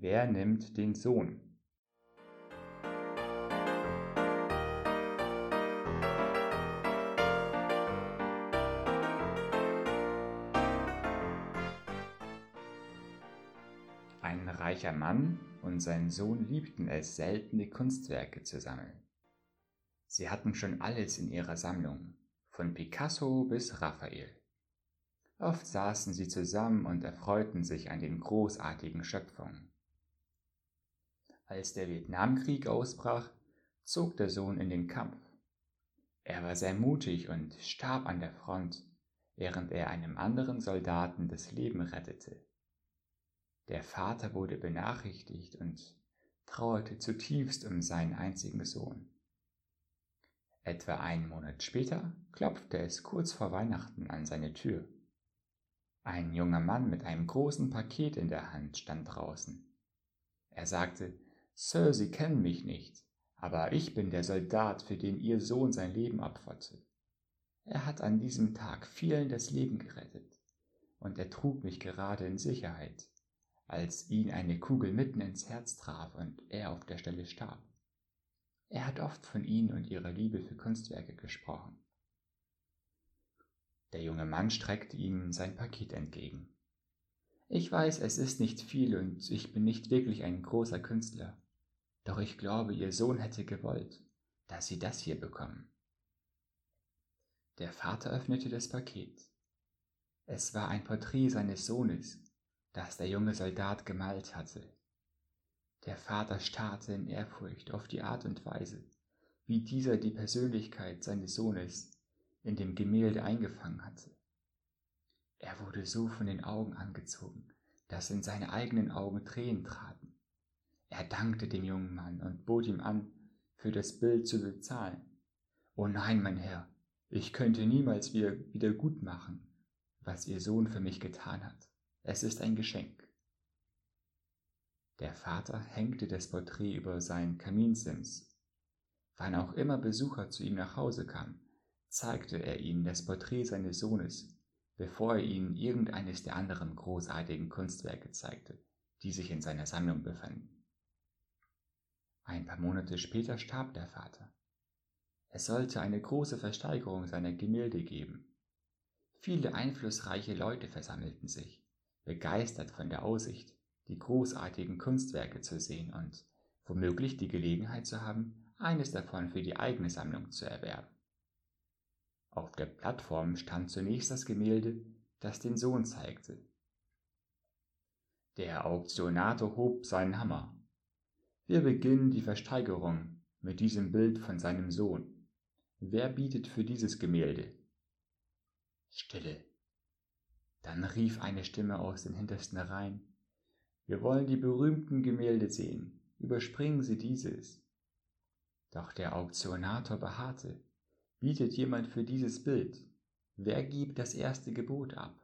Wer nimmt den Sohn? Ein reicher Mann und sein Sohn liebten es, seltene Kunstwerke zu sammeln. Sie hatten schon alles in ihrer Sammlung, von Picasso bis Raphael. Oft saßen sie zusammen und erfreuten sich an den großartigen Schöpfungen. Als der Vietnamkrieg ausbrach, zog der Sohn in den Kampf. Er war sehr mutig und starb an der Front, während er einem anderen Soldaten das Leben rettete. Der Vater wurde benachrichtigt und trauerte zutiefst um seinen einzigen Sohn. Etwa einen Monat später klopfte es kurz vor Weihnachten an seine Tür. Ein junger Mann mit einem großen Paket in der Hand stand draußen. Er sagte, Sir, Sie kennen mich nicht, aber ich bin der Soldat, für den Ihr Sohn sein Leben opferte. Er hat an diesem Tag vielen das Leben gerettet, und er trug mich gerade in Sicherheit als ihn eine Kugel mitten ins Herz traf und er auf der Stelle starb. Er hat oft von ihnen und ihrer Liebe für Kunstwerke gesprochen. Der junge Mann streckte ihnen sein Paket entgegen. Ich weiß, es ist nicht viel und ich bin nicht wirklich ein großer Künstler, doch ich glaube, ihr Sohn hätte gewollt, dass sie das hier bekommen. Der Vater öffnete das Paket. Es war ein Porträt seines Sohnes, das der junge Soldat gemalt hatte. Der Vater starrte in Ehrfurcht auf die Art und Weise, wie dieser die Persönlichkeit seines Sohnes in dem Gemälde eingefangen hatte. Er wurde so von den Augen angezogen, dass in seine eigenen Augen Tränen traten. Er dankte dem jungen Mann und bot ihm an, für das Bild zu bezahlen. Oh nein, mein Herr, ich könnte niemals wieder, gut machen, was Ihr Sohn für mich getan hat. Es ist ein Geschenk. Der Vater hängte das Porträt über seinen Kaminsims. Wann auch immer Besucher zu ihm nach Hause kamen, zeigte er ihnen das Porträt seines Sohnes, bevor er ihnen irgendeines der anderen großartigen Kunstwerke zeigte, die sich in seiner Sammlung befanden. Ein paar Monate später starb der Vater. Es sollte eine große Versteigerung seiner Gemälde geben. Viele einflussreiche Leute versammelten sich begeistert von der Aussicht, die großartigen Kunstwerke zu sehen und womöglich die Gelegenheit zu haben, eines davon für die eigene Sammlung zu erwerben. Auf der Plattform stand zunächst das Gemälde, das den Sohn zeigte. Der Auktionator hob seinen Hammer. Wir beginnen die Versteigerung mit diesem Bild von seinem Sohn. Wer bietet für dieses Gemälde? Stille. Dann rief eine Stimme aus den hintersten Reihen. Wir wollen die berühmten Gemälde sehen. Überspringen Sie dieses. Doch der Auktionator beharrte. Bietet jemand für dieses Bild? Wer gibt das erste Gebot ab?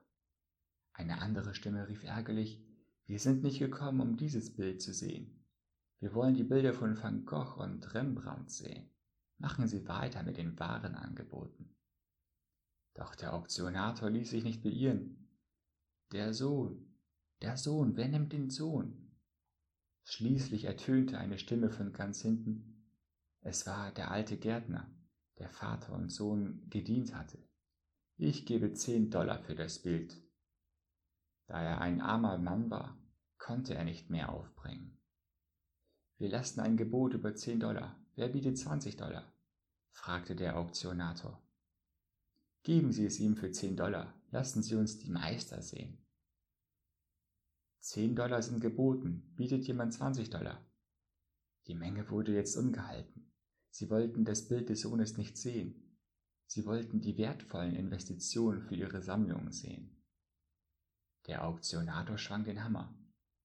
Eine andere Stimme rief ärgerlich, wir sind nicht gekommen, um dieses Bild zu sehen. Wir wollen die Bilder von Van Gogh und Rembrandt sehen. Machen Sie weiter mit den wahren Angeboten. Doch der Auktionator ließ sich nicht beirren. Der Sohn, der Sohn, wer nimmt den Sohn? Schließlich ertönte eine Stimme von ganz hinten. Es war der alte Gärtner, der Vater und Sohn gedient hatte. Ich gebe zehn Dollar für das Bild. Da er ein armer Mann war, konnte er nicht mehr aufbringen. Wir lassen ein Gebot über zehn Dollar. Wer bietet zwanzig Dollar? fragte der Auktionator. Geben Sie es ihm für zehn Dollar, lassen Sie uns die Meister sehen. Zehn Dollar sind geboten, bietet jemand 20 Dollar. Die Menge wurde jetzt ungehalten. Sie wollten das Bild des Sohnes nicht sehen. Sie wollten die wertvollen Investitionen für ihre Sammlung sehen. Der Auktionator schwang den Hammer.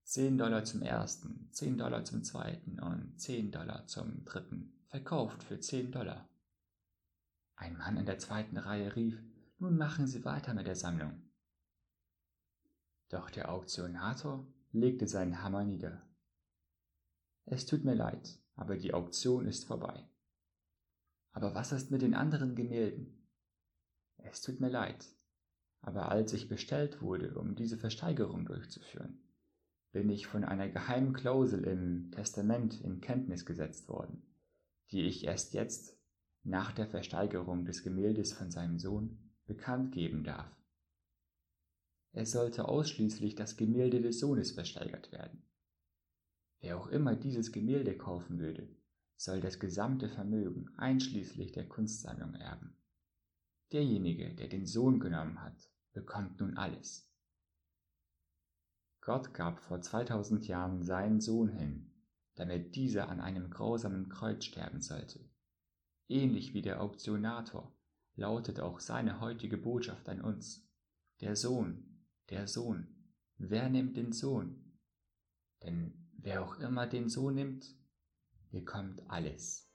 Zehn Dollar zum ersten, zehn Dollar zum zweiten und zehn Dollar zum dritten. Verkauft für zehn Dollar. Ein Mann in der zweiten Reihe rief, nun machen Sie weiter mit der Sammlung. Doch der Auktionator legte seinen Hammer nieder. Es tut mir leid, aber die Auktion ist vorbei. Aber was ist mit den anderen Gemälden? Es tut mir leid, aber als ich bestellt wurde, um diese Versteigerung durchzuführen, bin ich von einer geheimen Klausel im Testament in Kenntnis gesetzt worden, die ich erst jetzt, nach der Versteigerung des Gemäldes von seinem Sohn, bekannt geben darf. Es sollte ausschließlich das Gemälde des Sohnes versteigert werden. Wer auch immer dieses Gemälde kaufen würde, soll das gesamte Vermögen einschließlich der Kunstsammlung erben. Derjenige, der den Sohn genommen hat, bekommt nun alles. Gott gab vor 2000 Jahren seinen Sohn hin, damit dieser an einem grausamen Kreuz sterben sollte. Ähnlich wie der Auktionator lautet auch seine heutige Botschaft an uns. Der Sohn, der Sohn, wer nimmt den Sohn? Denn wer auch immer den Sohn nimmt, bekommt alles.